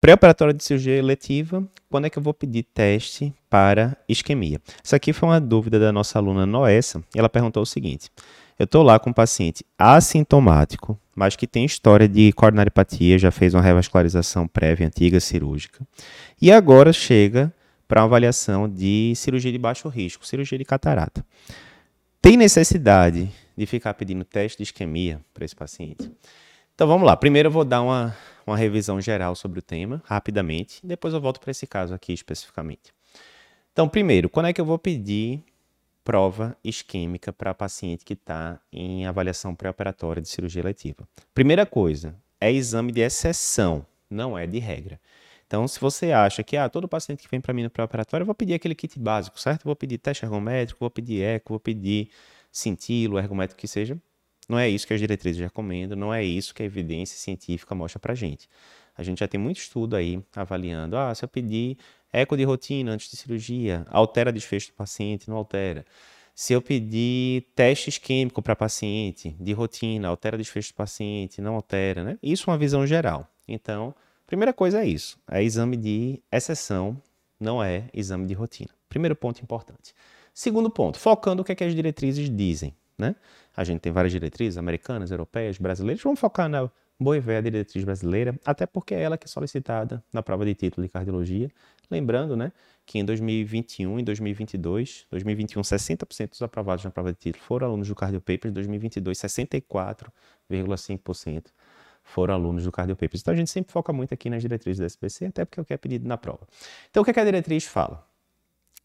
Pré-operatório de cirurgia eletiva, quando é que eu vou pedir teste para isquemia? Isso aqui foi uma dúvida da nossa aluna Noessa, ela perguntou o seguinte: eu estou lá com um paciente assintomático, mas que tem história de coronaripatia, já fez uma revascularização prévia antiga cirúrgica, e agora chega para uma avaliação de cirurgia de baixo risco, cirurgia de catarata. Tem necessidade de ficar pedindo teste de isquemia para esse paciente? Então vamos lá. Primeiro eu vou dar uma, uma revisão geral sobre o tema, rapidamente, depois eu volto para esse caso aqui especificamente. Então, primeiro, quando é que eu vou pedir prova isquêmica para paciente que está em avaliação pré-operatória de cirurgia letiva? Primeira coisa, é exame de exceção, não é de regra. Então, se você acha que ah, todo paciente que vem para mim no pré-operatório, eu vou pedir aquele kit básico, certo? vou pedir teste ergométrico, vou pedir eco, vou pedir cintilo, ergométrico que seja, não é isso que as diretrizes recomendam, não é isso que a evidência científica mostra para gente. A gente já tem muito estudo aí avaliando, ah, se eu pedir eco de rotina antes de cirurgia, altera desfecho do paciente, não altera. Se eu pedir teste isquêmico para paciente de rotina, altera desfecho do paciente, não altera, né? Isso é uma visão geral. Então, primeira coisa é isso, é exame de exceção, não é exame de rotina. Primeiro ponto importante. Segundo ponto, focando o que, é que as diretrizes dizem. Né? A gente tem várias diretrizes americanas, europeias, brasileiras. Vamos focar na boa e velha diretriz brasileira, até porque é ela que é solicitada na prova de título de cardiologia. Lembrando né, que em 2021 e 2022, 2021, 60% dos aprovados na prova de título foram alunos do Cardio Papers, 2022, 64,5% foram alunos do Cardio Papers. Então a gente sempre foca muito aqui nas diretrizes da SBC, até porque é o que é pedido na prova. Então o que, é que a diretriz fala?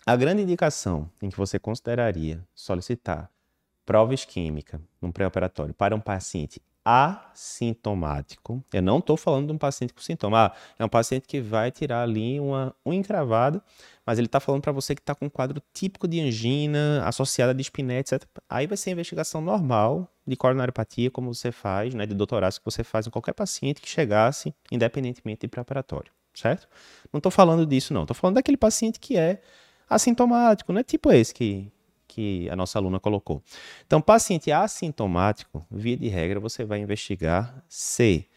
A grande indicação em que você consideraria solicitar prova isquêmica num pré-operatório para um paciente assintomático, eu não estou falando de um paciente com sintoma, ah, é um paciente que vai tirar ali uma unha encravada, mas ele está falando para você que está com um quadro típico de angina associada a dispneia, etc. Aí vai ser a investigação normal de coronariopatia, como você faz, né, de doutorado que você faz em qualquer paciente que chegasse, independentemente de pré-operatório, certo? Não estou falando disso, não. Estou falando daquele paciente que é assintomático, né? Tipo esse que, que a nossa aluna colocou. Então, paciente assintomático, via de regra, você vai investigar se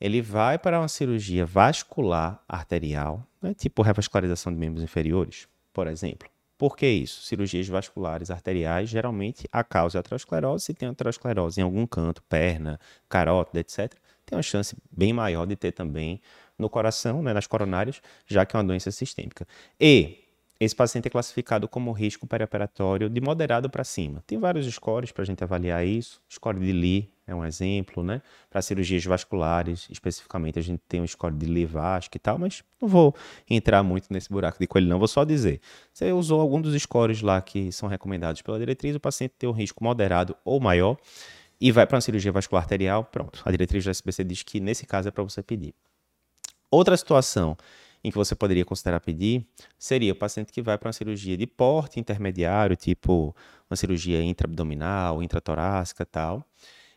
ele vai para uma cirurgia vascular arterial, né? tipo revascularização de membros inferiores, por exemplo. Por que isso? Cirurgias vasculares arteriais, geralmente a causa é a aterosclerose. Se tem aterosclerose em algum canto, perna, carótida, etc., tem uma chance bem maior de ter também no coração, né, nas coronárias, já que é uma doença sistêmica. E esse paciente é classificado como risco perioperatório de moderado para cima. Tem vários scores para a gente avaliar isso. Score de Lee é um exemplo, né? Para cirurgias vasculares, especificamente, a gente tem um score de Lee Vasco e tal, mas não vou entrar muito nesse buraco de coelho, não. Vou só dizer. Você usou algum dos scores lá que são recomendados pela diretriz, o paciente tem um risco moderado ou maior e vai para uma cirurgia vascular arterial, pronto. A diretriz da SBC diz que nesse caso é para você pedir. Outra situação em que você poderia considerar pedir seria o paciente que vai para uma cirurgia de porte intermediário, tipo uma cirurgia intraabdominal, intratorácica tal.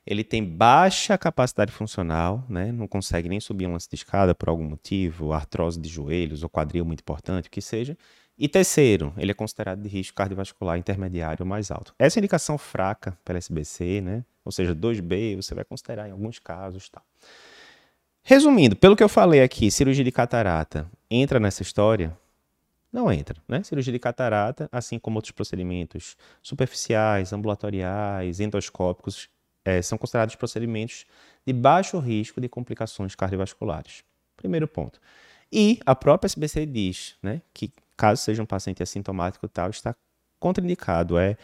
Ele tem baixa capacidade funcional, né? não consegue nem subir um lance de escada por algum motivo, artrose de joelhos ou quadril muito importante, o que seja. E terceiro, ele é considerado de risco cardiovascular intermediário mais alto. Essa indicação fraca pela SBC, né? ou seja, 2B, você vai considerar em alguns casos. Tal. Resumindo, pelo que eu falei aqui, cirurgia de catarata entra nessa história? Não entra, né? Cirurgia de catarata, assim como outros procedimentos superficiais, ambulatoriais, endoscópicos, é, são considerados procedimentos de baixo risco de complicações cardiovasculares. Primeiro ponto. E a própria SBC diz né, que, caso seja um paciente assintomático tal, está contraindicado. É,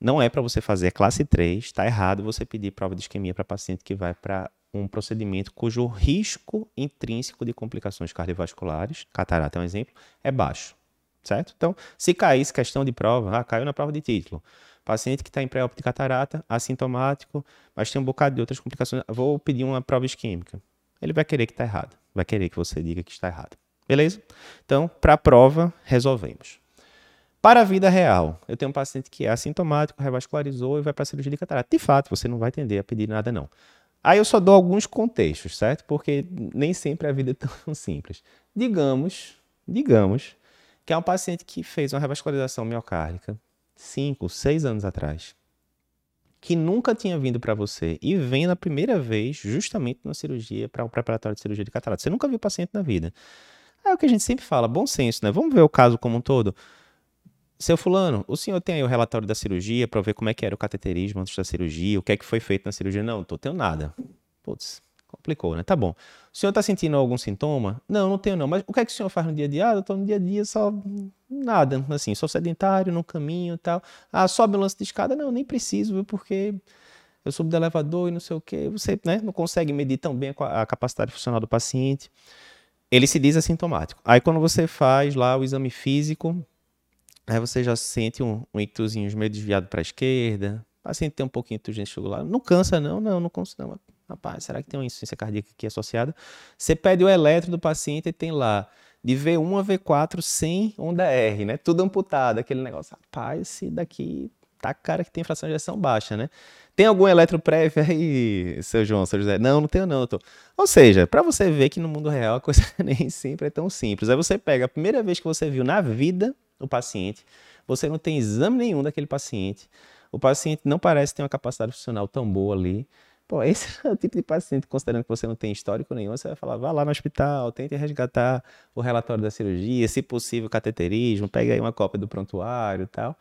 não é para você fazer classe 3, está errado você pedir prova de isquemia para paciente que vai para um procedimento cujo risco intrínseco de complicações cardiovasculares, catarata é um exemplo, é baixo, certo? Então, se caísse questão de prova, ah, caiu na prova de título, paciente que está em pré-op de catarata, assintomático, mas tem um bocado de outras complicações, vou pedir uma prova isquêmica. Ele vai querer que está errado, vai querer que você diga que está errado. Beleza? Então, para a prova, resolvemos. Para a vida real, eu tenho um paciente que é assintomático, revascularizou e vai para a cirurgia de catarata. De fato, você não vai tender a pedir nada, não. Aí eu só dou alguns contextos, certo? Porque nem sempre a vida é tão simples. Digamos, digamos que é um paciente que fez uma revascularização miocárdica 5, 6 anos atrás, que nunca tinha vindo para você e vem na primeira vez justamente na cirurgia, para o preparatório de cirurgia de catarata. Você nunca viu paciente na vida. É o que a gente sempre fala, bom senso, né? Vamos ver o caso como um todo. Seu fulano, o senhor tem aí o relatório da cirurgia para ver como é que era o cateterismo antes da cirurgia, o que é que foi feito na cirurgia? Não, não tô tendo nada. Putz, complicou, né? Tá bom. O senhor está sentindo algum sintoma? Não, não tenho não. Mas o que é que o senhor faz no dia a dia? Ah, eu tô no dia a dia só nada, assim, sou sedentário, no caminho e tal. Ah, sobe o lance de escada? Não, nem preciso, viu? Porque eu subo do elevador e não sei o quê. Você né, não consegue medir tão bem a capacidade funcional do paciente. Ele se diz assintomático. Aí quando você faz lá o exame físico, aí você já sente um, um meio desviado para a esquerda, o paciente tem um pouquinho de turgência lá. Não cansa não, não, não cansa não Rapaz, será que tem uma insuficiência cardíaca aqui associada? Você pede o eletro do paciente e tem lá de V1 a V4 sem onda R, né? Tudo amputado, aquele negócio. Rapaz, esse daqui tá cara que tem fração de ejeção baixa, né? Tem algum eletro prévio aí, seu João, seu José? Não, não tenho não, tô. Ou seja, para você ver que no mundo real a coisa nem sempre é tão simples. Aí você pega a primeira vez que você viu na vida o paciente, você não tem exame nenhum daquele paciente, o paciente não parece ter uma capacidade funcional tão boa ali, Pô, esse é o tipo de paciente, considerando que você não tem histórico nenhum, você vai falar, vá lá no hospital, tente resgatar o relatório da cirurgia, se possível, cateterismo, pega aí uma cópia do prontuário e tal.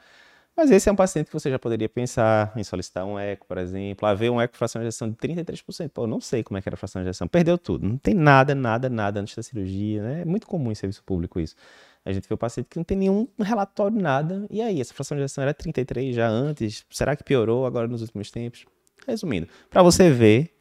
Mas esse é um paciente que você já poderia pensar em solicitar um eco, por exemplo. Haver um eco fração de injeção de 33%. Pô, não sei como é que era a fração de injeção. Perdeu tudo. Não tem nada, nada, nada antes da cirurgia. Né? É muito comum em serviço público isso. A gente vê o paciente que não tem nenhum relatório, nada. E aí, essa fração de injeção era 33 já antes. Será que piorou agora nos últimos tempos? Resumindo, para você ver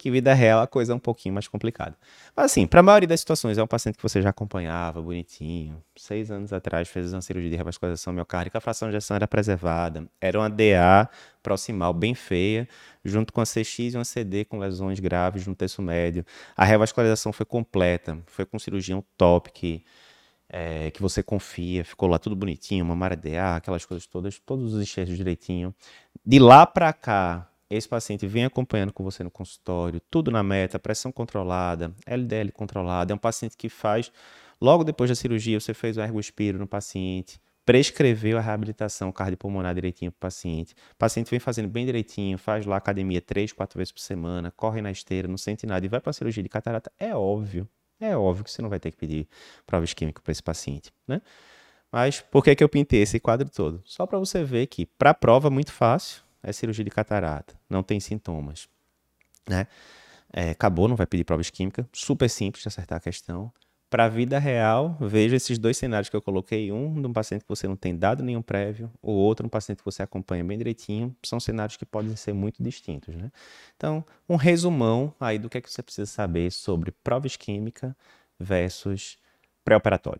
que vida real a coisa é um pouquinho mais complicada. Mas assim, para a maioria das situações, é um paciente que você já acompanhava, bonitinho. Seis anos atrás fez uma cirurgia de revascularização miocárdica, a fração de ejeção era preservada. Era uma DA proximal bem feia, junto com a CX e uma CD com lesões graves no terço médio. A revascularização foi completa, foi com cirurgião top que... É, que você confia, ficou lá tudo bonitinho, uma DA, aquelas coisas todas, todos os enxertos direitinho. De lá para cá, esse paciente vem acompanhando com você no consultório, tudo na meta, pressão controlada, LDL controlada. É um paciente que faz, logo depois da cirurgia, você fez o ergospiro no paciente, prescreveu a reabilitação cardiopulmonar direitinho para o paciente. O paciente vem fazendo bem direitinho, faz lá academia três, quatro vezes por semana, corre na esteira, não sente nada e vai para a cirurgia de catarata. É óbvio, é óbvio que você não vai ter que pedir prova isquêmica para esse paciente, né? Mas por que, que eu pintei esse quadro todo? Só para você ver que para a prova é muito fácil, é cirurgia de catarata, não tem sintomas. Né? É, acabou, não vai pedir provas químicas, super simples de acertar a questão. Para a vida real, veja esses dois cenários que eu coloquei: um de um paciente que você não tem dado nenhum prévio, o outro um paciente que você acompanha bem direitinho. São cenários que podem ser muito distintos. Né? Então, um resumão aí do que, é que você precisa saber sobre provas química versus pré-operatório.